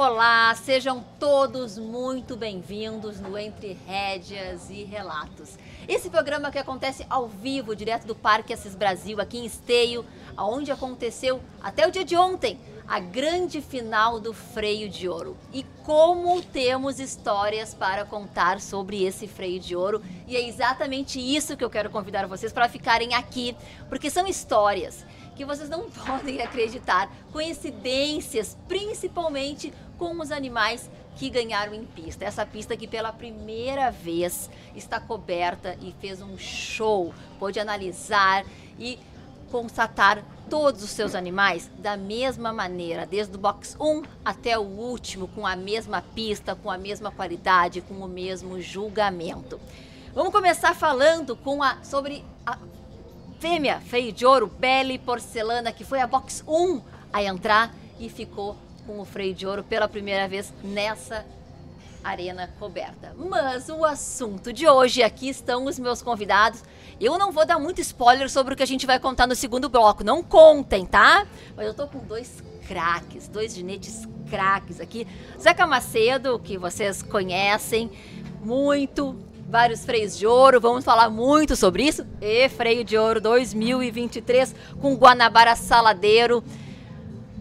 Olá, sejam todos muito bem-vindos no Entre Rédeas e Relatos. Esse programa que acontece ao vivo, direto do Parque Assis Brasil, aqui em Esteio, onde aconteceu até o dia de ontem a grande final do Freio de Ouro. E como temos histórias para contar sobre esse Freio de Ouro. E é exatamente isso que eu quero convidar vocês para ficarem aqui, porque são histórias que vocês não podem acreditar, coincidências, principalmente com os animais que ganharam em pista. Essa pista que pela primeira vez está coberta e fez um show, pôde analisar e constatar todos os seus animais da mesma maneira, desde o box 1 até o último, com a mesma pista, com a mesma qualidade, com o mesmo julgamento. Vamos começar falando com a, sobre a fêmea feio de ouro, Belle Porcelana, que foi a box 1 a entrar e ficou com o freio de ouro pela primeira vez nessa arena coberta. Mas o assunto de hoje, aqui estão os meus convidados. Eu não vou dar muito spoiler sobre o que a gente vai contar no segundo bloco, não contem, tá? Mas eu tô com dois craques, dois ginetes craques aqui. Zeca Macedo, que vocês conhecem muito, vários freios de ouro, vamos falar muito sobre isso. E freio de ouro 2023 com Guanabara Saladeiro.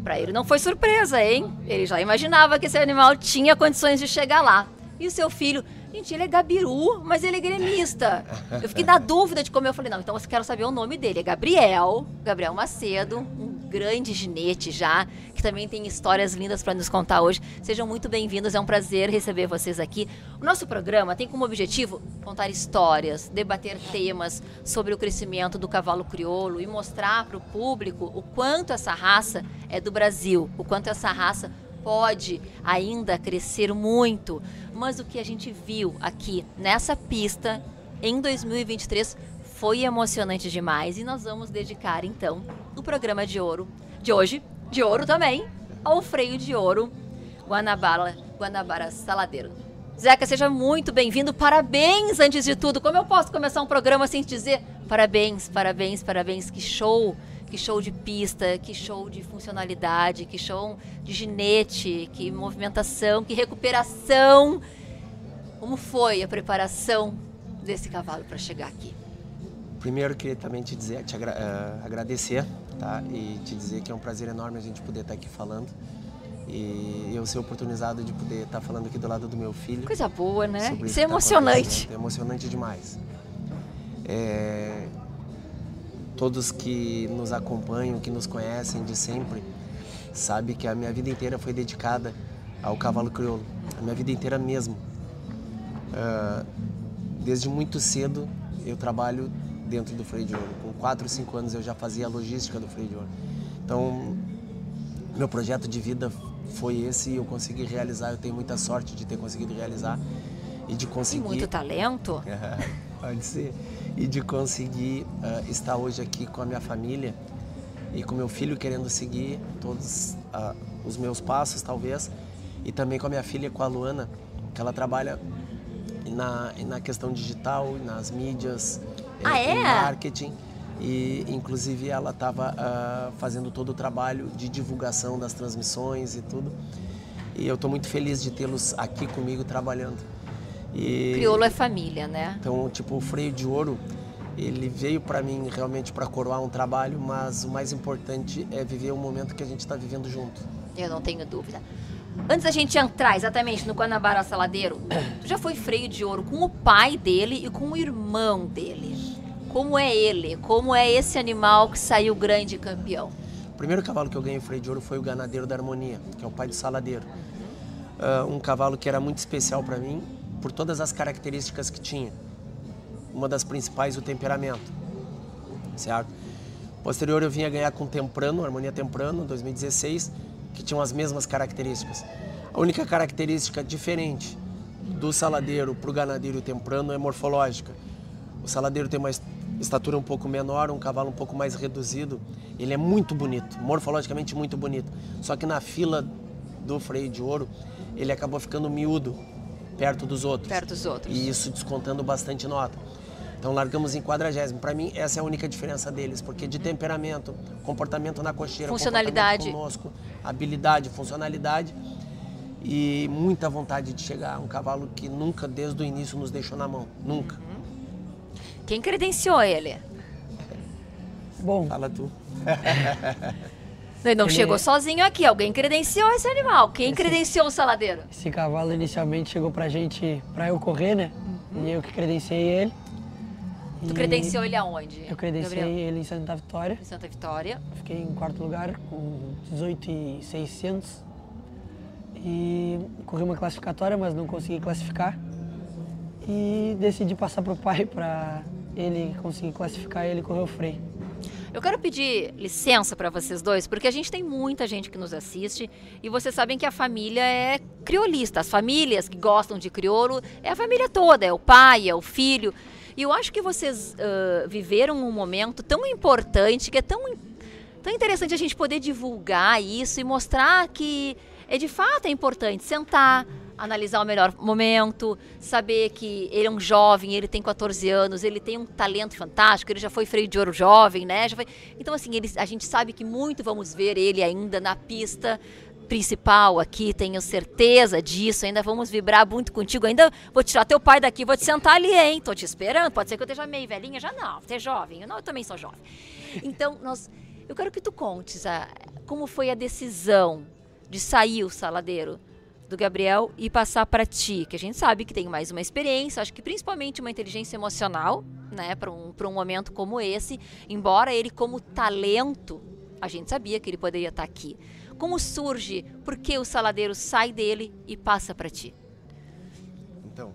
Para ele não foi surpresa, hein? Ele já imaginava que esse animal tinha condições de chegar lá. E o seu filho, gente, ele é gabiru, mas ele é gremista. Eu fiquei na dúvida de como eu falei, não, então eu quero saber o nome dele. É Gabriel, Gabriel Macedo, um grande ginete já, que também tem histórias lindas para nos contar hoje. Sejam muito bem-vindos, é um prazer receber vocês aqui. O nosso programa tem como objetivo contar histórias, debater temas sobre o crescimento do cavalo crioulo e mostrar para o público o quanto essa raça é do Brasil, o quanto essa raça pode ainda crescer muito. Mas o que a gente viu aqui nessa pista em 2023 foi emocionante demais e nós vamos dedicar então o programa de ouro de hoje, de ouro também, ao freio de ouro Guanabara, Guanabara Saladeiro. Zeca, seja muito bem-vindo. Parabéns antes de tudo. Como eu posso começar um programa sem te dizer parabéns, parabéns, parabéns? Que show, que show de pista, que show de funcionalidade, que show de ginete, que movimentação, que recuperação. Como foi a preparação desse cavalo para chegar aqui? Primeiro, queria também te dizer, te agra uh, agradecer, tá? E te dizer que é um prazer enorme a gente poder estar aqui falando. E eu ser oportunizado de poder estar falando aqui do lado do meu filho. Coisa boa, né? Isso, isso é tá emocionante. é emocionante demais. É... Todos que nos acompanham, que nos conhecem de sempre, sabe que a minha vida inteira foi dedicada ao cavalo crioulo. A minha vida inteira mesmo. Uh, desde muito cedo eu trabalho dentro do freio de ouro. Com 4, 5 anos eu já fazia a logística do freio de ouro. Então, meu projeto de vida foi esse e eu consegui realizar. Eu tenho muita sorte de ter conseguido realizar e de conseguir. Tem muito talento. Pode ser. E de conseguir uh, estar hoje aqui com a minha família e com meu filho querendo seguir todos uh, os meus passos, talvez. E também com a minha filha, com a Luana, que ela trabalha na, na questão digital, nas mídias, ah, é? marketing. E, inclusive, ela estava uh, ah, fazendo todo o trabalho de divulgação das transmissões e tudo. E eu estou muito feliz de tê-los aqui comigo trabalhando. E, Crioulo é família, né? Então, tipo, o freio de ouro, ele veio para mim realmente para coroar um trabalho, mas o mais importante é viver o momento que a gente está vivendo junto. Eu não tenho dúvida. Antes da gente entrar exatamente no Guanabara Saladeiro, tu já foi freio de ouro com o pai dele e com o irmão dele. Como é ele? Como é esse animal que saiu grande campeão? O primeiro cavalo que eu ganhei freio de ouro foi o Ganadeiro da Harmonia, que é o pai do Saladeiro. Uh, um cavalo que era muito especial para mim por todas as características que tinha. Uma das principais, o temperamento. Certo? Posterior eu vinha ganhar com Temprano, Harmonia Temprano, 2016 que tinham as mesmas características. A única característica diferente do saladeiro para o ganadeiro temprano é morfológica. O saladeiro tem uma estatura um pouco menor, um cavalo um pouco mais reduzido. Ele é muito bonito, morfologicamente muito bonito. Só que na fila do freio de ouro, ele acabou ficando miúdo perto dos outros. Perto dos outros. E isso descontando bastante nota. Então largamos em quadragésimo. Para mim, essa é a única diferença deles, porque de temperamento, comportamento na cocheira, funcionalidade conosco, habilidade, funcionalidade, e muita vontade de chegar. Um cavalo que nunca, desde o início, nos deixou na mão. Nunca. Quem credenciou ele? Bom. Fala tu. Ele não ele... chegou sozinho aqui, alguém credenciou esse animal. Quem esse... credenciou o saladeiro? Esse cavalo inicialmente chegou pra gente, pra eu correr, né? Uhum. E eu que credenciei ele. Tu credenciou ele aonde? Eu credenciei Gabriel? ele em Santa Vitória. Em Santa Vitória. Fiquei em quarto lugar com 18,600. E corri uma classificatória, mas não consegui classificar. E decidi passar pro pai para ele conseguir classificar ele correu o freio. Eu quero pedir licença para vocês dois, porque a gente tem muita gente que nos assiste e vocês sabem que a família é criolista. As famílias que gostam de crioulo é a família toda, é o pai, é o filho. E eu acho que vocês uh, viveram um momento tão importante, que é tão, tão interessante a gente poder divulgar isso e mostrar que é de fato é importante sentar, analisar o melhor momento, saber que ele é um jovem, ele tem 14 anos, ele tem um talento fantástico, ele já foi freio de ouro jovem, né? Foi... Então, assim, ele, a gente sabe que muito vamos ver ele ainda na pista principal aqui, tenho certeza disso. Ainda vamos vibrar muito contigo. Ainda vou tirar teu pai daqui, vou te sentar ali, hein? Tô te esperando. Pode ser que eu esteja meio velhinha, já não. Você é jovem. Eu, não, eu também sou jovem. Então, nós, eu quero que tu contes a, como foi a decisão de sair o saladeiro do Gabriel e passar para ti, que a gente sabe que tem mais uma experiência, acho que principalmente uma inteligência emocional, né, para um, um momento como esse, embora ele como talento, a gente sabia que ele poderia estar tá aqui. Como surge? Por que o saladeiro sai dele e passa para ti? Então,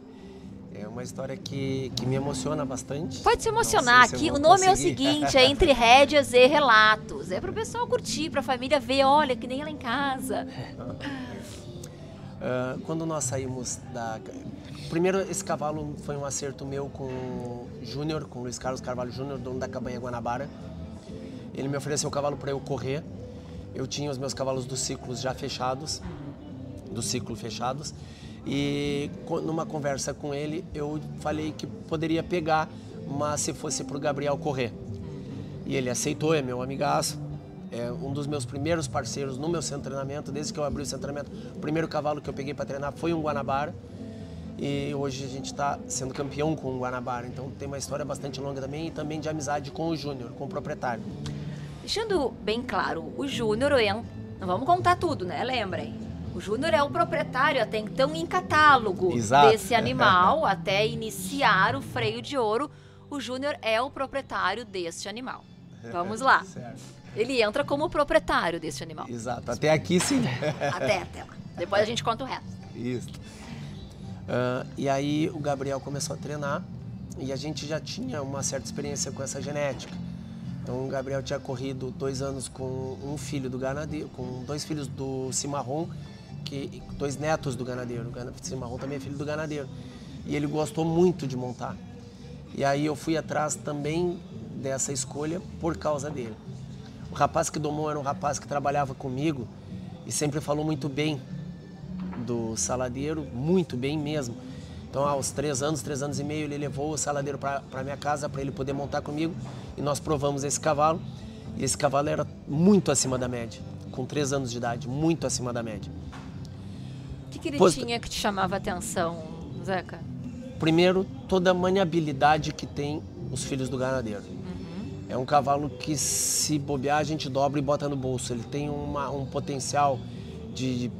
é uma história que, que me emociona bastante. Pode se emocionar aqui. O nome conseguir. é o seguinte: é Entre Rédeas e Relatos. É para o pessoal curtir, para a família ver, olha, que nem lá em casa. Uh, quando nós saímos da. Primeiro, esse cavalo foi um acerto meu com o Júnior, com o Luiz Carlos Carvalho Júnior, dono da cabanha Guanabara. Ele me ofereceu o cavalo para eu correr eu tinha os meus cavalos dos ciclos já fechados, do ciclo fechados, e numa conversa com ele eu falei que poderia pegar, mas se fosse para o Gabriel correr. E ele aceitou, é meu amigaço, é um dos meus primeiros parceiros no meu centro de treinamento, desde que eu abri o centro de treinamento. O primeiro cavalo que eu peguei para treinar foi um Guanabara. E hoje a gente está sendo campeão com o Guanabara, então tem uma história bastante longa também e também de amizade com o Júnior, com o proprietário. Deixando bem claro, o Júnior, não vamos contar tudo, né? Lembrem. O Júnior é o proprietário até então em catálogo Exato. desse animal, até iniciar o freio de ouro. O Júnior é o proprietário deste animal. Vamos lá. Certo. Ele entra como proprietário deste animal. Exato. Até aqui sim. Até, até lá. Depois a gente conta o resto. Isso. Uh, e aí o Gabriel começou a treinar e a gente já tinha uma certa experiência com essa genética. Então o Gabriel tinha corrido dois anos com um filho do ganadeiro, com dois filhos do Cimarron, que, dois netos do ganadeiro. O Cimarron também é filho do ganadeiro. E ele gostou muito de montar. E aí eu fui atrás também dessa escolha por causa dele. O rapaz que domou era um rapaz que trabalhava comigo e sempre falou muito bem do saladeiro, muito bem mesmo. Então, aos três anos, três anos e meio, ele levou o saladeiro para minha casa para ele poder montar comigo e nós provamos esse cavalo. E esse cavalo era muito acima da média, com três anos de idade, muito acima da média. O que, que ele Posto... tinha que te chamava a atenção, Zeca? Primeiro, toda a maniabilidade que tem os filhos do ganadeiro. É um cavalo que, se bobear, a gente dobra e bota no bolso. Ele tem uma, um potencial de,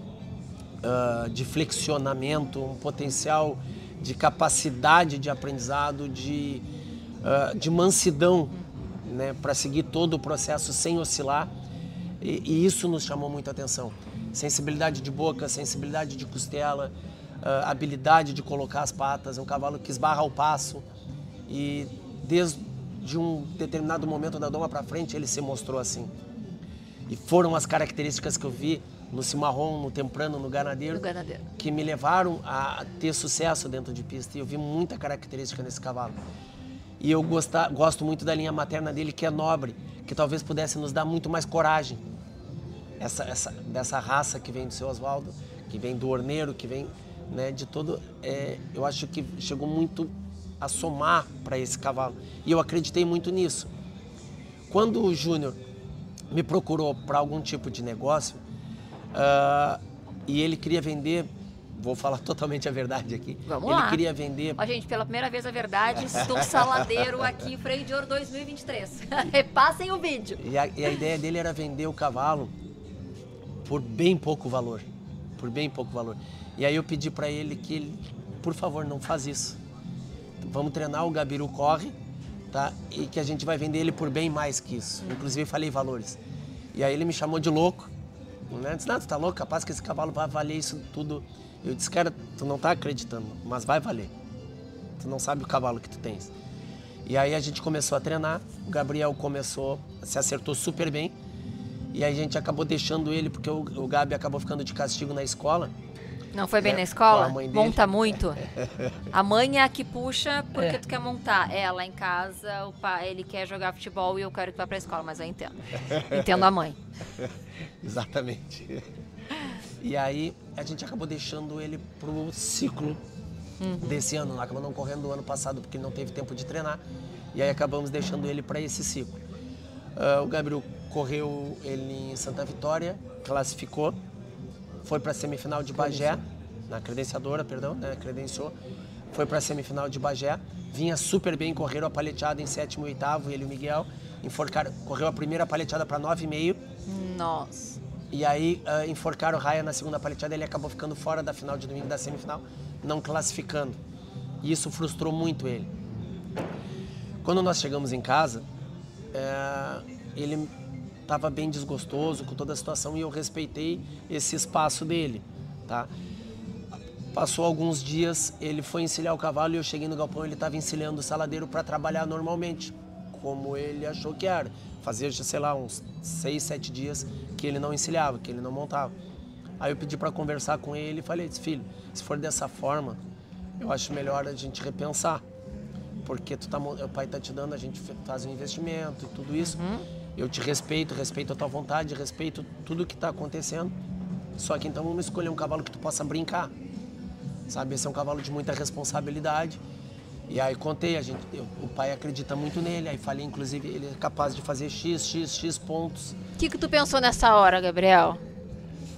uh, de flexionamento, um potencial de capacidade de aprendizado, de, uh, de mansidão, né, para seguir todo o processo sem oscilar. E, e, isso nos chamou muita atenção. Sensibilidade de boca, sensibilidade de costela, uh, habilidade de colocar as patas. É um cavalo que esbarra o passo e desde um determinado momento da doma para frente ele se mostrou assim. E foram as características que eu vi no cimarrão, no temprano, no ganadeiro, no ganadeiro, que me levaram a ter sucesso dentro de pista. E eu vi muita característica nesse cavalo. E eu gostar, gosto muito da linha materna dele, que é nobre, que talvez pudesse nos dar muito mais coragem. Essa, essa, dessa raça que vem do seu Oswaldo, que vem do Orneiro, que vem né, de todo. É, eu acho que chegou muito a somar para esse cavalo. E eu acreditei muito nisso. Quando o Júnior me procurou para algum tipo de negócio, uh, e ele queria vender, vou falar totalmente a verdade aqui. Vamos ele lá. queria vender Ó, gente, pela primeira vez a verdade do Saladeiro aqui, Freio de Ouro 2023. Repassem o vídeo. E a, e a ideia dele era vender o cavalo por bem pouco valor. Por bem pouco valor. E aí eu pedi para ele que ele, por favor, não faz isso. Vamos treinar, o Gabiru corre, tá? E que a gente vai vender ele por bem mais que isso. Inclusive falei valores. E aí ele me chamou de louco. Né? Disse, não, tu tá louco? Capaz que esse cavalo vai valer isso tudo. Eu disse, cara, tu não tá acreditando, mas vai valer. Tu não sabe o cavalo que tu tens. E aí a gente começou a treinar, o Gabriel começou, se acertou super bem. E aí a gente acabou deixando ele, porque o, o Gabi acabou ficando de castigo na escola. Não foi bem É, na escola? com a mãe dele. Monta muito? A mãe é a que puxa porque É. tu quer montar. É, lá em casa, o pai, ele quer jogar futebol e eu quero que vá pra escola, mas eu entendo. Entendo a mãe. Exatamente. E aí a gente acabou deixando ele pro ciclo desse ano. Acabou não correndo o ano passado porque ele não teve tempo de treinar. E aí acabamos deixando ele para esse ciclo. Ah, o Gabriel correu ele em Santa Vitória, classificou, foi para a semifinal de Bagé, na credenciadora, perdão, né, credenciou. Foi para a semifinal de Bagé, vinha super bem, correram a paleteada em sétimo e oitavo, ele e o Miguel. Enforcaram, correu a primeira paleteada para 9,5 Nossa. e aí ah, enforcaram o Raia na segunda paleteada, ele acabou ficando fora da final de domingo da semifinal, não classificando. E isso frustrou muito ele. Quando nós chegamos em casa, eh, ele estava bem desgostoso com toda a situação e eu respeitei esse espaço dele, tá? Passou alguns dias, ele foi encilhar o cavalo e eu cheguei no galpão, ele estava encilhando o saladeiro para trabalhar normalmente, como ele achou que era. Fazia, sei lá, uns seis, sete dias que ele não encilhava, que ele não montava. Aí eu pedi para conversar com ele e falei, filho, se for dessa forma, eu acho melhor a gente repensar. Porque tu tá, o pai tá te dando, a gente faz um investimento e tudo isso. Eu te respeito, respeito a tua vontade, respeito tudo que está acontecendo. Só que então vamos escolher um cavalo que tu possa brincar. Sabe, esse é um cavalo de muita responsabilidade. E aí contei, a gente, eu- o pai acredita muito nele, aí falei, inclusive, ele é capaz de fazer X, X, X pontos. O que, que tu pensou nessa hora, Gabriel?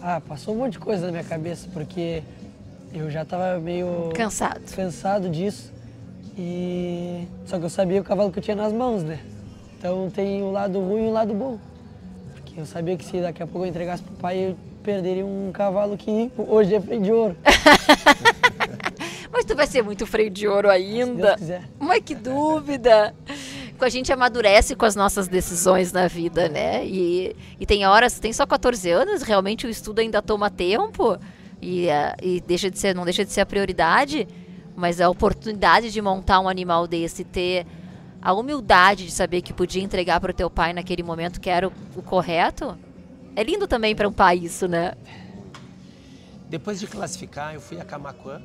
Ah, passou um monte de coisa na minha cabeça, porque eu já tava meio Cansado. cansado disso. E só que eu sabia o cavalo que eu tinha nas mãos, né? Então tem o lado ruim e o lado bom. Porque eu sabia que se daqui a pouco eu entregasse pro pai, eu perderia um cavalo que hoje é freio de ouro. Mas tu vai ser muito freio de ouro Se ainda. Deus quiser. Mas que dúvida! A gente amadurece com as nossas decisões na vida, né? E, e tem horas, tem só 14 anos, realmente o estudo ainda toma tempo e, ah, e deixa de ser, não deixa de ser a prioridade, mas a oportunidade de montar um animal desse, ter a humildade de saber que podia entregar para o teu pai naquele momento que era o, o correto, é lindo também para um pai isso, né? Depois de classificar, eu fui a Camacuã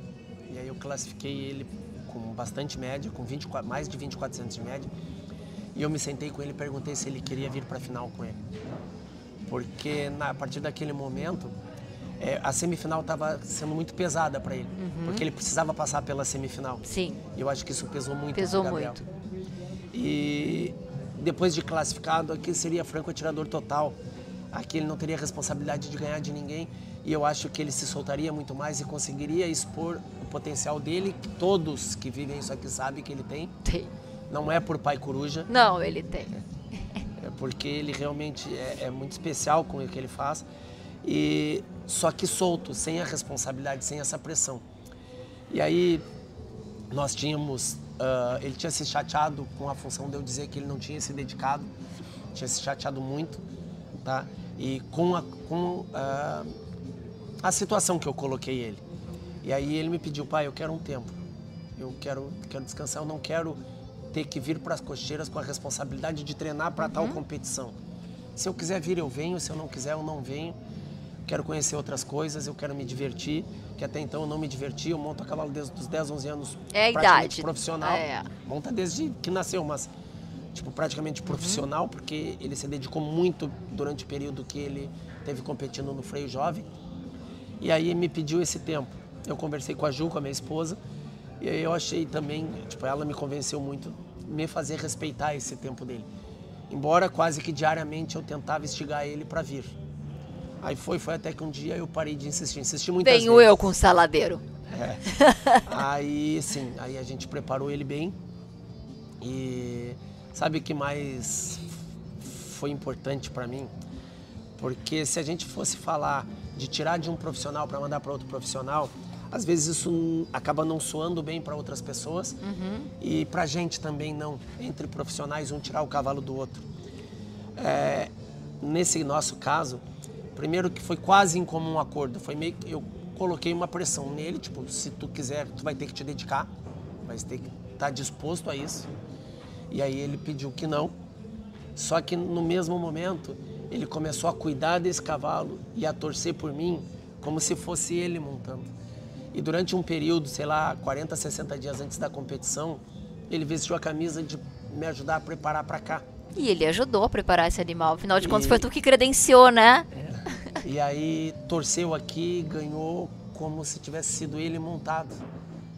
e aí eu classifiquei ele com bastante média, com 24, mais de 2400 de média. E eu me sentei com ele e perguntei se ele queria vir para a final com ele. Porque na, a partir daquele momento, é, a semifinal estava sendo muito pesada para ele. Porque ele precisava passar pela semifinal. Sim. E eu acho que isso pesou muito Pesou muito. E depois de classificado, aqui seria franco atirador total. Aqui ele não teria responsabilidade de ganhar de ninguém. E eu acho que ele se soltaria muito mais e conseguiria expor o potencial dele, que todos que vivem isso aqui sabem que ele tem. Tem. Não é por pai coruja, Não, ele tem. é porque ele realmente é, é muito especial com o que ele faz. E só que solto, sem a responsabilidade, sem essa pressão. E aí nós tínhamos, ah, ele tinha se chateado com a função de eu dizer que ele não tinha se dedicado, tinha se chateado muito, tá? E com a, com, ah, a situação que eu coloquei ele. E aí ele me pediu, pai, eu quero um tempo, eu quero, quero descansar, eu não quero ter que vir para as cocheiras com a responsabilidade de treinar para tal competição. Se eu quiser vir, eu venho, se eu não quiser, eu não venho. Quero conhecer outras coisas, eu quero me divertir, que até então eu não me diverti, eu monto a cavalo desde os 10, 11 anos, É a praticamente idade. profissional. É. Monta desde que nasceu, mas tipo praticamente profissional, porque ele se dedicou muito durante o período que ele teve competindo no freio jovem. E aí me pediu esse tempo. Eu conversei com a Ju, com a minha esposa, e aí eu achei também, tipo, ela me convenceu muito me fazer respeitar esse tempo dele. Embora quase que diariamente eu tentava instigar ele para vir. Aí foi, foi até que um dia eu parei de insistir, insisti muito Venho eu com saladeiro. É. aí, sim, aí a gente preparou ele bem. E sabe o que mais foi importante para mim? Porque se a gente fosse falar de tirar de um profissional para mandar para outro profissional, às vezes isso acaba não soando bem para outras pessoas uhum. e para gente também não, entre profissionais, um tirar o cavalo do outro. É, nesse nosso caso, primeiro que foi quase em comum acordo, foi meio que eu coloquei uma pressão nele, tipo, se tu quiser, tu vai ter que te dedicar, vai ter que estar tá disposto a isso. E aí ele pediu que não. Só que no mesmo momento, ele começou a cuidar desse cavalo e a torcer por mim como se fosse ele montando. E durante um período, sei lá, 40, 60 dias antes da competição, ele vestiu a camisa de me ajudar a preparar para cá. E ele ajudou a preparar esse animal. Afinal de e... contas, foi tu que credenciou, né? É. E aí torceu aqui, ganhou como se tivesse sido ele montado.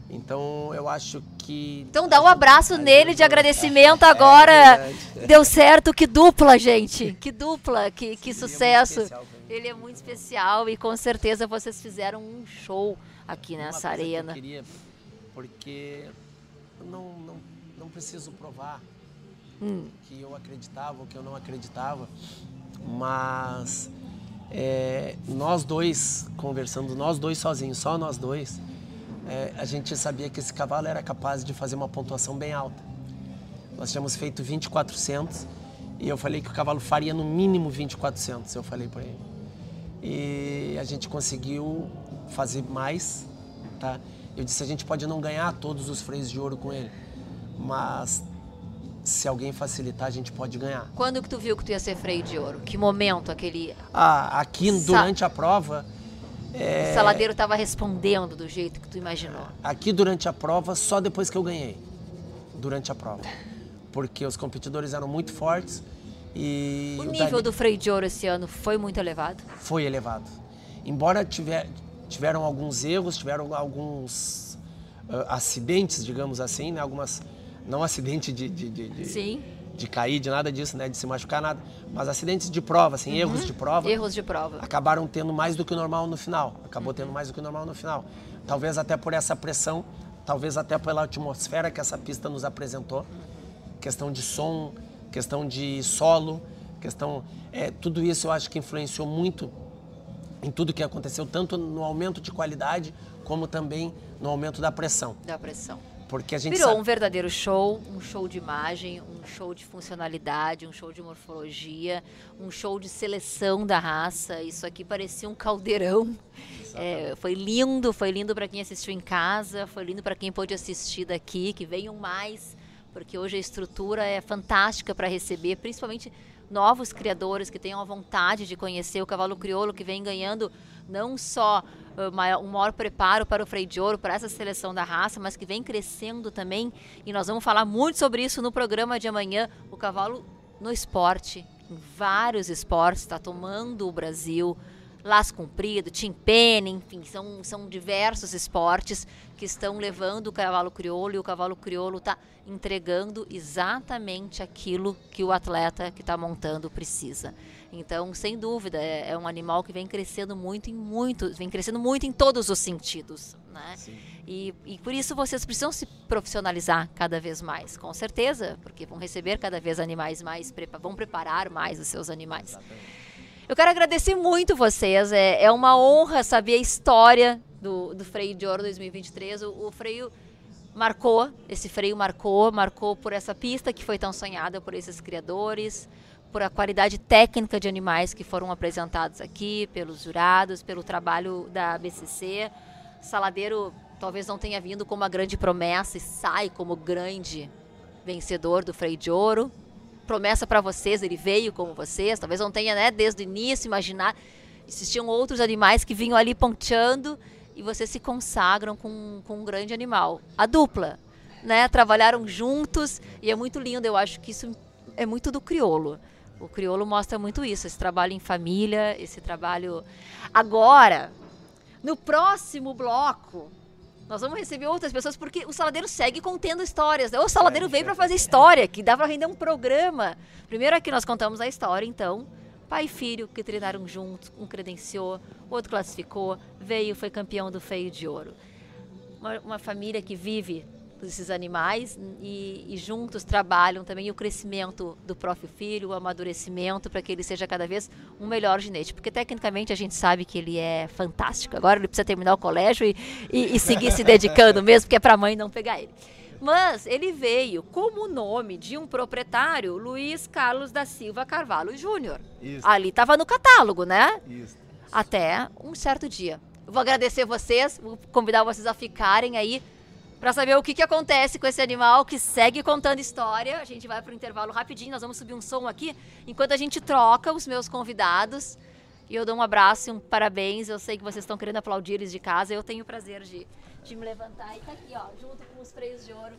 Então eu acho que. Então dá um abraço nele de agradecimento é agora. É Deu certo, que dupla, gente. Que dupla, que, que sucesso. É ele é muito especial e com certeza vocês fizeram um show aqui nessa Uma arena. Que eu queria, porque não, não, não preciso provar hum. que eu acreditava ou que eu não acreditava, mas é, nós dois conversando, nós dois sozinhos, só nós dois, é, a gente sabia que esse cavalo era capaz de fazer uma pontuação bem alta. Nós tínhamos feito 2400 e eu falei que o cavalo faria no mínimo 2400, eu falei para ele. E a gente conseguiu fazer mais, tá? Eu disse a gente pode não ganhar todos os freios de ouro com ele, mas se alguém facilitar, a gente pode ganhar. Quando que tu viu que tu ia ser freio de ouro? Que momento aquele... Ah, aqui durante a prova... É... O saladeiro estava respondendo do jeito que tu imaginou. Aqui durante a prova, só depois que eu ganhei. Durante a prova. Porque os competidores eram muito fortes e... O nível Dani... do freio de ouro esse ano foi muito elevado? Foi elevado. Embora tiver, tiveram alguns erros, tiveram alguns uh, acidentes, digamos assim, né? algumas não acidente de, de, de, de, Sim. de cair, de nada disso, né? De se machucar, nada. Mas acidentes de prova, assim, uhum. erros de prova. Erros de prova. Acabaram tendo mais do que o normal no final. Acabou uhum. tendo mais do que o normal no final. Talvez até por essa pressão, talvez até pela atmosfera que essa pista nos apresentou. Uhum. Questão de som, questão de solo, questão. É, tudo isso eu acho que influenciou muito em tudo que aconteceu, tanto no aumento de qualidade, como também no aumento da pressão. Da pressão. Porque a gente Virou sabe... um verdadeiro show, um show de imagem, um show de funcionalidade, um show de morfologia, um show de seleção da raça. Isso aqui parecia um caldeirão. É, foi lindo, foi lindo para quem assistiu em casa, foi lindo para quem pôde assistir daqui, que venham mais, porque hoje a estrutura é fantástica para receber, principalmente novos criadores que tenham a vontade de conhecer o cavalo crioulo, que vem ganhando não só um maior preparo para o freio de ouro, para essa seleção da raça, mas que vem crescendo também. E nós vamos falar muito sobre isso no programa de amanhã. O cavalo no esporte, em vários esportes, está tomando o Brasil laço comprido, timpene, enfim, são, são diversos esportes que estão levando o cavalo crioulo e o cavalo crioulo está entregando exatamente aquilo que o atleta que está montando precisa. Então, sem dúvida, é, é, um animal que vem crescendo muito em muito, vem crescendo muito em todos os sentidos, né? E, e por isso vocês precisam se profissionalizar cada vez mais, com certeza, porque vão receber cada vez animais mais, vão preparar mais os seus animais. Exatamente. Eu quero agradecer muito vocês. É, é uma honra saber a história do, do Freio de Ouro 2023. O, o freio marcou, esse freio marcou, marcou por essa pista que foi tão sonhada por esses criadores, por a qualidade técnica de animais que foram apresentados aqui, pelos jurados, pelo trabalho da BCC. Saladeiro talvez não tenha vindo como uma grande promessa e sai como grande vencedor do freio de ouro, promessa para vocês, ele veio como vocês, talvez não tenha, né, desde o início imaginar. Existiam outros animais que vinham ali ponteando e vocês se consagram com, com um grande animal. A dupla, né, trabalharam juntos e é muito lindo, eu acho que isso é muito do criolo. O criolo mostra muito isso, esse trabalho em família, esse trabalho. Agora, no próximo bloco, nós vamos receber outras pessoas, porque o Saladeiro segue contendo histórias. Né? O Saladeiro veio para fazer história, que dá para render um programa. Primeiro aqui nós contamos a história, então, Pai e filho que treinaram juntos, um credenciou, outro classificou, veio, foi campeão do Feio de Ouro. Uma, uma família que vive esses animais e, e, juntos trabalham também o crescimento do próprio filho, o amadurecimento para que ele seja cada vez um melhor ginete. Porque tecnicamente a gente sabe que ele é fantástico. Agora ele precisa terminar o colégio e, e, e seguir se dedicando mesmo, porque é para a mãe não pegar ele. Mas ele veio como nome de um proprietário, Luiz Carlos da Silva Carvalho Júnior. Ali estava no catálogo, né? Isso. Até um certo dia. Eu vou agradecer vocês, vou convidar vocês a ficarem aí para saber o que, que acontece com esse animal que segue contando história. A gente vai para o intervalo rapidinho, nós vamos subir um som aqui, enquanto a gente troca os meus convidados. E eu dou um abraço e um parabéns. Eu sei que vocês estão querendo aplaudir eles de casa. Eu tenho o prazer de, de me levantar e tá aqui, ó, junto com os freios de ouro.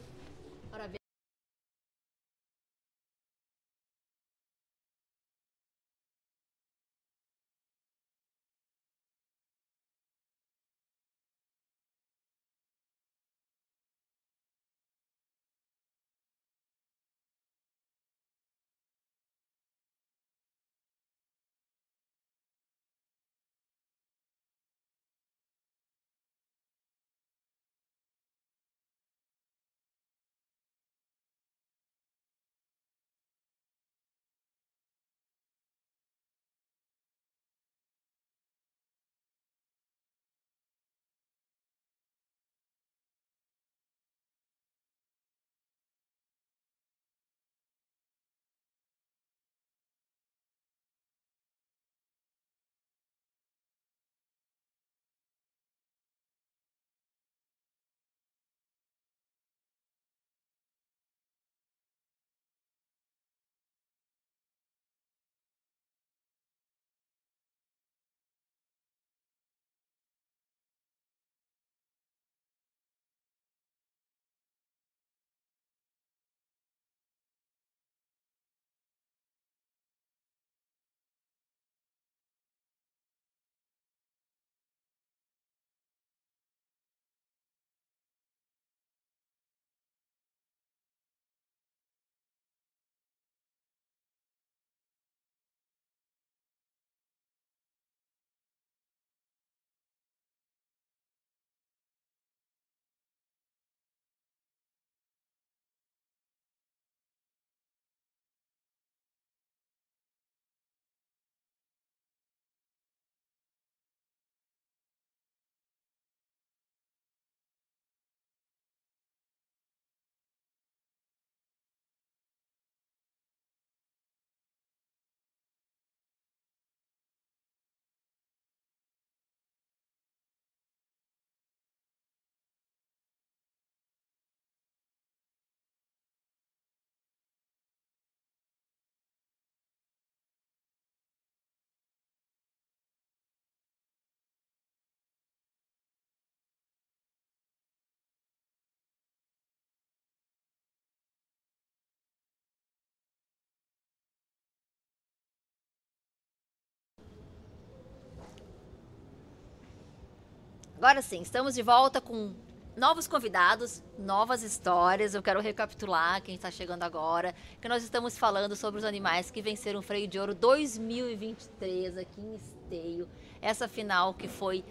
Agora sim, estamos de volta com novos convidados, novas histórias. Eu quero recapitular quem está chegando agora, que nós estamos falando sobre os animais que venceram o Freio de Ouro 2023 aqui em Esteio. Essa final que foi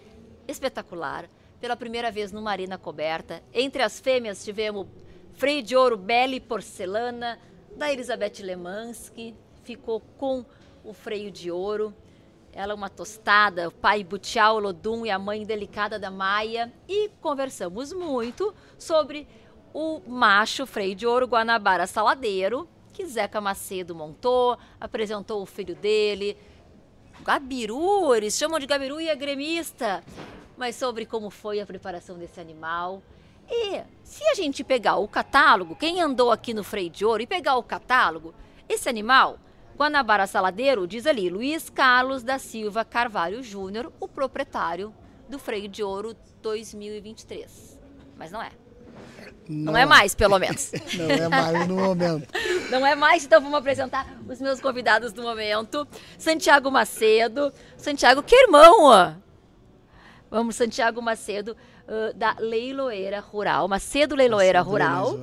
espetacular, pela primeira vez numa arena coberta. Entre as fêmeas tivemos Freio de Ouro Belle Porcelana, da Elizabeth Lemansky, ficou com o freio de ouro. Ela é uma tostada, o pai Butial Lodum e a mãe delicada da Maia. E conversamos muito sobre o macho freio de ouro Guanabara Saladeiro, que Zeca Macedo montou, apresentou o filho dele. Gabiru, eles chamam de Gabiru e é gremista. Mas sobre como foi a preparação desse animal. E se a gente pegar o catálogo, quem andou aqui no freio de ouro e pegar o catálogo, esse animal Guanabara Saladeiro diz ali Luiz Carlos da Silva Carvalho Júnior, o proprietário do Freio de Ouro 2023. Mas não é. Não, não é mais, pelo menos. não é mais no momento. Não é mais, então vamos apresentar os meus convidados do momento. Santiago Macedo. Santiago, que irmão! Ó. Vamos, Santiago Macedo, uh, da Leiloeira Rural. Macedo Leiloeira Macedo Rural.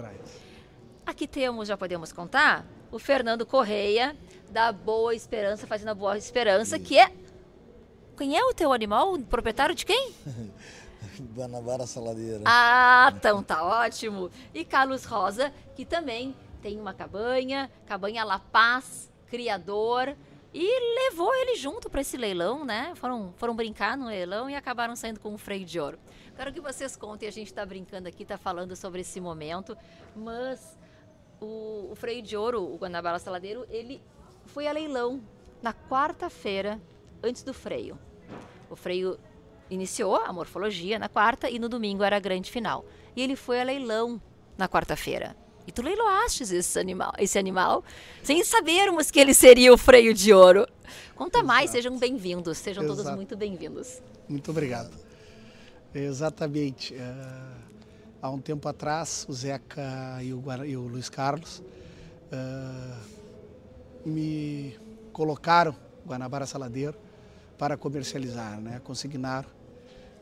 Aqui temos, já podemos contar, o Fernando Correia, da Boa Esperança, fazendo a Boa Esperança, que é. Quem é o teu animal? O proprietário de quem? Guanabara Saladeira. Ah, então tá ótimo. E Carlos Rosa, que também tem uma cabanha, cabanha La Paz, criador, e levou ele junto para esse leilão, né? Foram, foram brincar no leilão e acabaram saindo com um freio de ouro. Quero que vocês contem, a gente está brincando aqui, está falando sobre esse momento, mas o, o freio de ouro, o Guanabara Saladeiro, ele foi a leilão na quarta-feira, antes do freio. O freio iniciou a morfologia na quarta e no domingo era a grande final. E ele foi a leilão na quarta-feira. E tu leiloaste esse animal, esse animal sem sabermos que ele seria o freio de ouro. Conta Exato. mais, sejam bem-vindos, sejam Exato. todos muito bem-vindos. Muito obrigado. Exatamente. Uh, há um tempo atrás, o Zeca e o, e o Luiz Carlos uh, me colocaram Guanabara Saladeiro para comercializar, né? consignaram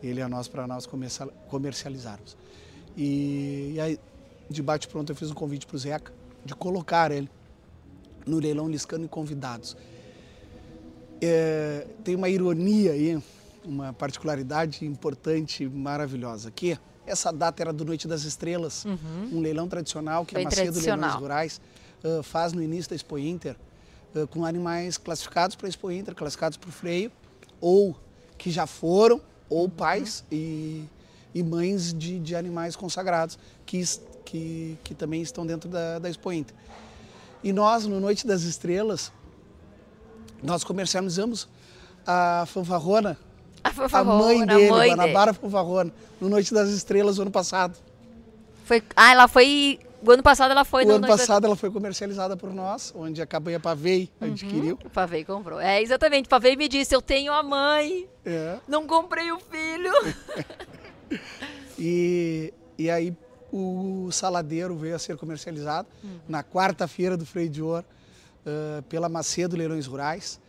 ele a nós para nós comercializarmos. E, e aí, de bate pronto, eu fiz um convite para o Zeca de colocar ele no leilão Liscano e convidados. É, tem uma ironia aí, uma particularidade importante, maravilhosa, que essa data era do Noite das Estrelas, uhum. um leilão tradicional que Foi a Macedo Leilões Rurais uh, faz no início da Expo Inter, uh, com animais classificados para a Expo Inter, classificados para o freio, ou que já foram, ou uhum. pais e, e mães de, de animais consagrados, que que, que também estão dentro da, da Expo Inter. E nós, no Noite das Estrelas, nós comercializamos a fanfarrona, a, fanfarrona, a mãe dele, a mãe Guanabara dele. No Noite das Estrelas, ano passado. Foi, ah, ela foi o ano passado ela foi o ano passado da... ela foi comercializada por nós, onde a cabanha Pavei uhum, adquiriu. O Pavei comprou. É, exatamente. Pavei me disse, eu tenho a mãe, é. não comprei o filho. e, e aí o saladeiro veio a ser comercializado uhum. na quarta-feira do Freio de Ouro uh, pela Macedo Leilões Rurais,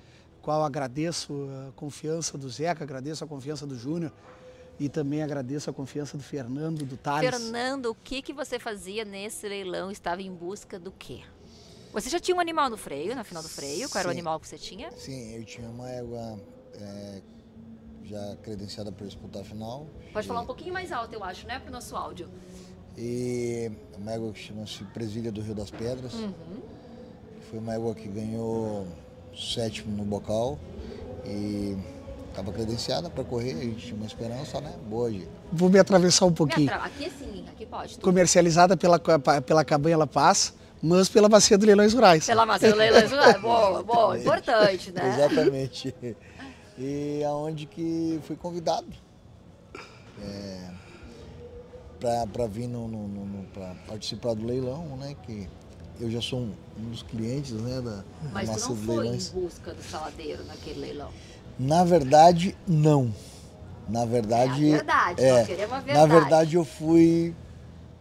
qual agradeço a confiança do Zeca, agradeço a confiança do Júnior e também agradeço a confiança do Fernando, do Thales. Fernando, o que, que você fazia nesse leilão? Estava em busca do quê? Você já tinha um animal no freio, na final do freio? Qual Sim. era o animal que você tinha? Sim, eu tinha uma égua é, já credenciada para disputar a final. Pode e... falar um pouquinho mais alto, eu acho, né? Para o nosso áudio. E uma égua que chama-se Presília do Rio das Pedras. Uhum. Foi uma égua que ganhou sétimo no bocal e estava credenciada para correr, a gente tinha uma esperança, né? Boa, gente. Vou me atravessar um pouquinho. Aqui sim, aqui pode. Comercializada pela, pela Cabanha La Paz, mas pela Bacia do Leilões Rurais. Pela Bacia do Leilões Rurais, boa, boa, importante, né? Exatamente. E aonde que fui convidado. É, para vir no, no, no para participar do leilão, né? Que eu já sou um, um dos clientes, né? Da, Mas tu não foi leilões. em busca do saladeiro naquele leilão? Na verdade, não. Na verdade, é verdade, é, verdade. Na verdade, eu fui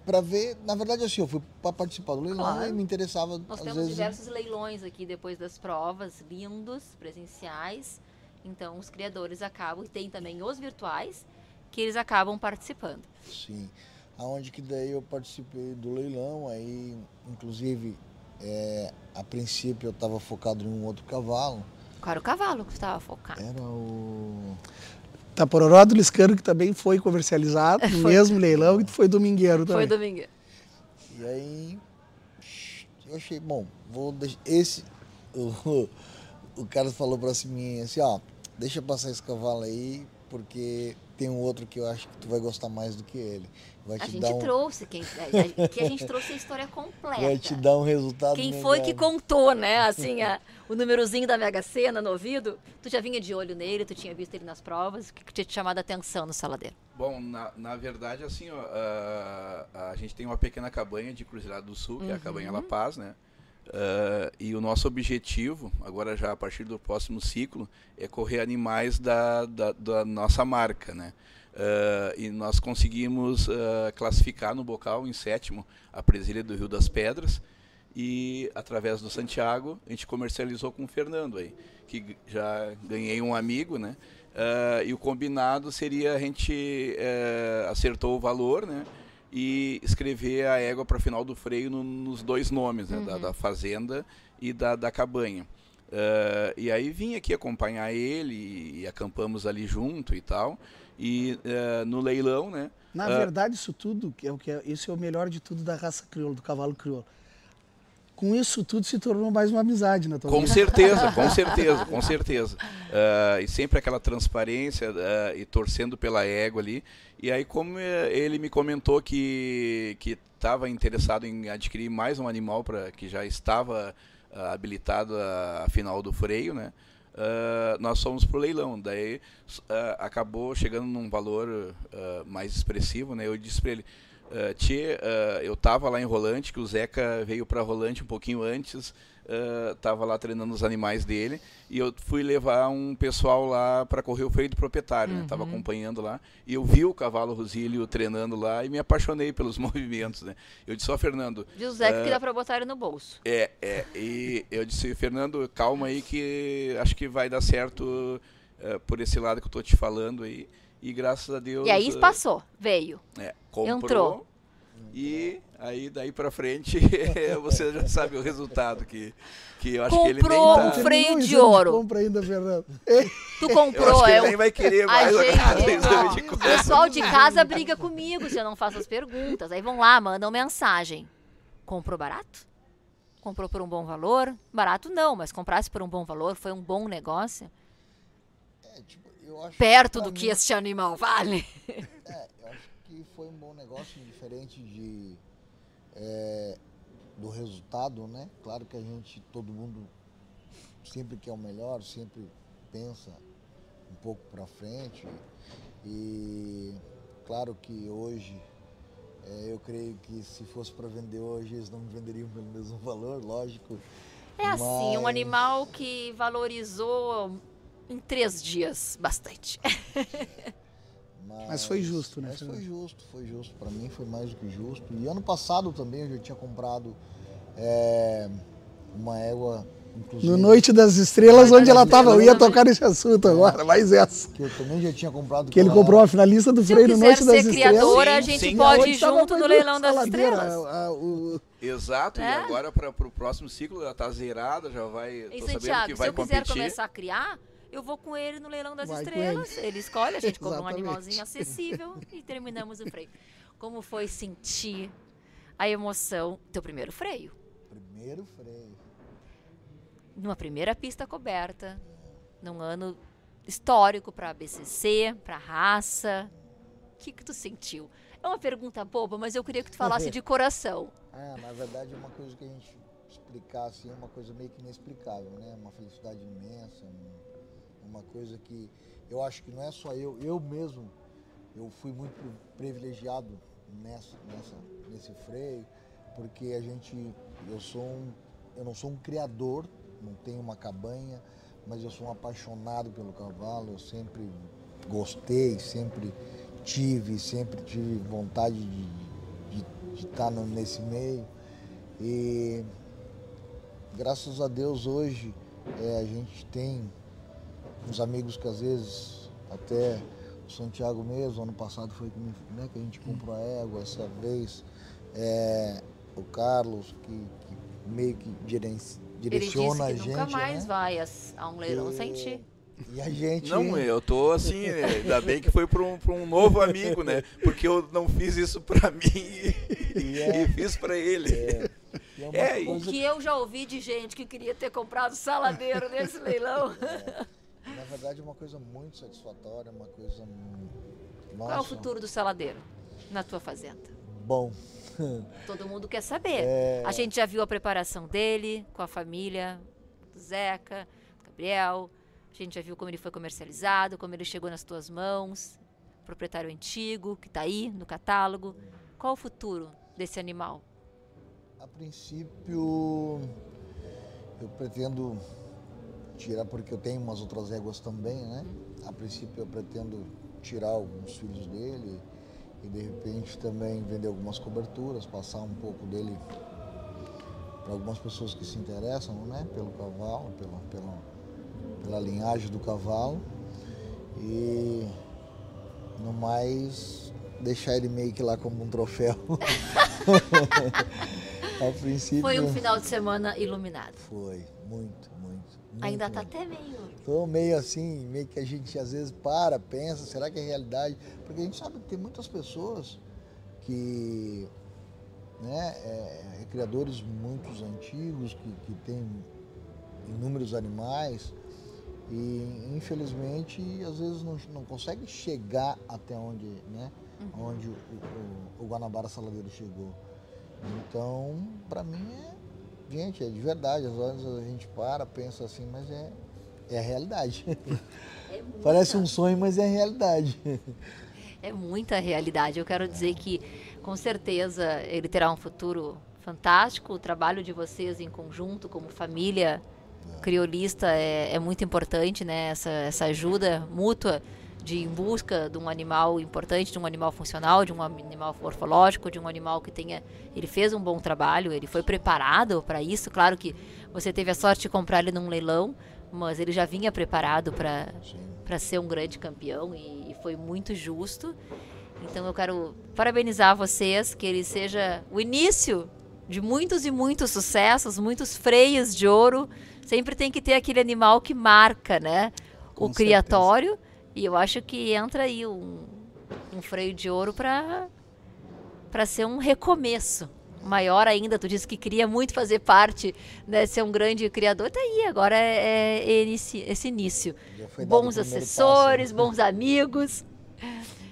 para ver, na verdade assim, eu fui para participar do leilão claro. e me interessava Nós temos vezes... diversos leilões aqui depois das provas, lindos, presenciais. Então os criadores acabam e tem também os virtuais que eles acabam participando. Sim, aonde que daí eu participei do leilão, aí inclusive é, a princípio eu estava focado em um outro cavalo. Qual era o cavalo que estava focado? Era o Tapororó do Liscano, que também foi comercializado no mesmo leilão, e foi domingueiro também. Foi domingueiro. E aí eu achei, bom, vou deixar. Esse. O, o cara falou pra mim assim, ó, deixa passar esse cavalo aí, porque tem um outro que eu acho que tu vai gostar mais do que ele. Vai a te gente dar um... trouxe, quem, a, que a gente trouxe a história completa. Vai te dar um resultado Quem melhor. foi que contou, né, assim, a, o númerozinho da Mega Sena no ouvido? Tu já vinha de olho nele, tu tinha visto ele nas provas, o que, que tinha te chamado a atenção no saladeiro? Bom, na, na verdade, assim, ó, a, a gente tem uma pequena cabanha de Cruzeirado do Sul, que uhum. é a cabanha La Paz, né? Uh, e o nosso objetivo, agora já a partir do próximo ciclo, é correr animais da, da, da nossa marca, né? Uh, e nós conseguimos uh, classificar no bocal, em sétimo, a presilha do Rio das Pedras. E através do Santiago, a gente comercializou com o Fernando aí, que já ganhei um amigo, né? E o combinado seria a gente acertou o valor, né? E escrever a égua para final do freio no, nos dois nomes, né, uhum. da, da, fazenda e da, da cabanha. Uh, e aí vim aqui acompanhar ele e, e acampamos ali junto e tal. E uh, no leilão, né? Na uh, verdade, isso tudo, que é o que é, isso é o melhor de tudo da raça crioula, do cavalo crioulo. Com isso tudo se tornou mais uma amizade na tua Com vida. certeza, com certeza, com certeza. Uh, e sempre aquela transparência e torcendo pela égua ali. E aí, como ele me comentou que que estava interessado em adquirir mais um animal para que já estava habilitado a, a final do freio, né? uh, nós fomos pro leilão. Daí uh, acabou chegando num valor uh, mais expressivo, né? Eu disse para ele, uh, Tchê, eu estava lá em Rolante, que o Zeca veio para Rolante um pouquinho antes, estava lá treinando os animais dele e eu fui levar um pessoal lá para correr o freio do proprietário, uhum. né? Tava acompanhando lá e eu vi o cavalo Rosílio treinando lá e me apaixonei pelos movimentos, né? Eu disse, ó, oh, Fernando... Diz o Zeca uh, que dá para botar ele no bolso. É, é, e eu disse, Fernando, calma aí que acho que vai dar certo uh, por esse lado que eu tô te falando aí. E graças a Deus... E aí uh, passou, veio. É, comprou. Entrou e aí daí para frente você já sabe o resultado que, que eu acho comprou que ele nem tá... um freio de ouro. Compra ainda, Fernando. Tu comprou, é. Ele nem vai querer mais a gente, de O pessoal de casa briga comigo se eu não faço as perguntas. Aí vão lá, mandam mensagem. Comprou barato? Comprou por um bom valor? Barato não, mas comprasse por um bom valor, foi um bom negócio? É, tipo, Perto do mim... que este animal vale. É, que foi um bom negócio, diferente de é, do resultado, né? Claro que a gente, todo mundo sempre quer o melhor, sempre pensa um pouco para frente e claro que hoje é, eu creio que se fosse para vender hoje eles não me venderiam pelo mesmo valor, lógico. É mas... assim, um animal que valorizou em três dias bastante. Mas, mas foi justo, né? Mas foi justo, foi justo. Para mim foi mais do que justo. E ano passado também eu já tinha comprado é, uma égua. Inclusive, no Noite das Estrelas, onde ela estava, eu ia tocar nesse assunto agora, mais essa. Que eu também já tinha comprado. Que ele comprou a finalista do Freio no Noite das Estrelas. Se criadora, a gente sim, pode ir junto no leilão das estrelas. A, a, o... Exato, é? e agora para o próximo ciclo ela está zerada, já vai. E Santiago, se eu quiser começar a criar, eu vou com ele no leilão das Vai estrelas. Ele. ele. escolhe, a gente compra um animalzinho acessível e terminamos o freio. Como foi sentir a emoção? Teu primeiro freio? Primeiro freio. Numa primeira pista coberta, num ano histórico para a BCC, para a raça. O que, que tu sentiu? É uma pergunta boba, mas eu queria que tu falasse de coração. É, na verdade é uma coisa que a gente explicar assim, é uma coisa meio que inexplicável, né? Uma felicidade imensa, uma coisa que eu acho que não é só eu, eu mesmo, eu fui muito privilegiado nessa, nessa, nesse freio, porque a gente, eu sou um, eu não sou um criador, não tenho uma cabanha, mas eu sou um apaixonado pelo cavalo, eu sempre gostei, sempre tive, sempre tive vontade de, estar nesse meio. E graças a Deus hoje é, a gente tem uns amigos que às vezes, até o Santiago mesmo, ano passado foi né, que a gente comprou a égua, essa vez é, o Carlos, que, que meio que direciona a gente. Nunca mais né? vai a, um leilão sem ti. E a gente. Não, eu tô assim, ainda bem que foi para um, um novo amigo, né? Porque eu não fiz isso para mim e, e, é, e fiz para ele. É. É, é o que eu já ouvi de gente que queria ter comprado saladeiro nesse leilão. É. Verdade, é uma coisa muito satisfatória, uma coisa. Nossa. Qual é o futuro do saladeiro na tua fazenda? Bom. Todo mundo quer saber. É... A gente já viu a preparação dele com a família, do Zeca, do Gabriel. A gente já viu como ele foi comercializado, como ele chegou nas tuas mãos. Proprietário antigo, que está aí no catálogo. Qual o futuro desse animal? A princípio, eu pretendo tirar, porque eu tenho umas outras éguas também, né? A princípio eu pretendo tirar alguns filhos dele e de repente também vender algumas coberturas, passar um pouco dele para algumas pessoas que se interessam, né? Pelo cavalo, pela, pela, pela linhagem do cavalo. E no mais deixar ele meio que lá como um troféu. a princípio. Foi um final de semana iluminado. Foi, muito, muito. muito Ainda tá até meio. Tô meio assim, meio que a gente às vezes para, pensa, será que é realidade? Porque a gente sabe que tem muitas pessoas que né, é, é, criadores muito antigos, que, que têm inúmeros animais e infelizmente às vezes não, não consegue chegar até onde, né, uhum. onde o, o, o, Guanabara Saladeiro chegou. Então, para mim é, gente, é de verdade, às vezes a gente para, pensa assim, mas é, é a realidade. É Parece um sonho, mas é a realidade. É muita realidade. Eu quero dizer que com certeza ele terá um futuro fantástico. O trabalho de vocês em conjunto, como família criolista, é, é muito importante, né? Essa, essa ajuda mútua de em busca de um animal importante, de um animal funcional, de um animal morfológico, de um animal que tenha. Ele fez um bom trabalho, ele foi preparado para isso. Claro que você teve a sorte de comprar ele num leilão, mas ele já vinha preparado para ser um grande campeão e, e foi muito justo. Então eu quero parabenizar vocês, que ele seja o início de muitos e muitos sucessos, muitos freios de ouro. Sempre tem que ter aquele animal que marca, né? Com o certeza. criatório. E eu acho que entra aí um, um freio de ouro para para ser um recomeço maior ainda. Tu disse que queria muito fazer parte, né, ser um grande criador. Tá aí, agora é, é esse, esse início. Bons assessores, passo, né? bons amigos.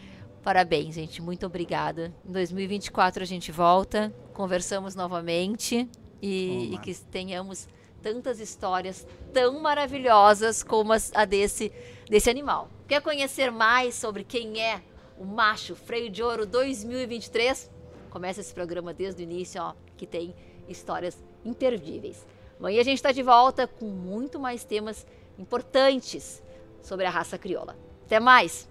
Parabéns, gente. Muito obrigada. Em 2024 a gente volta, conversamos novamente e, e que tenhamos tantas histórias tão maravilhosas como a desse, desse animal. Quer conhecer mais sobre quem é o macho freio de ouro 2023? Começa esse programa desde o início, ó, que tem histórias imperdíveis. Amanhã a gente está de volta com muito mais temas importantes sobre a raça crioula. Até mais!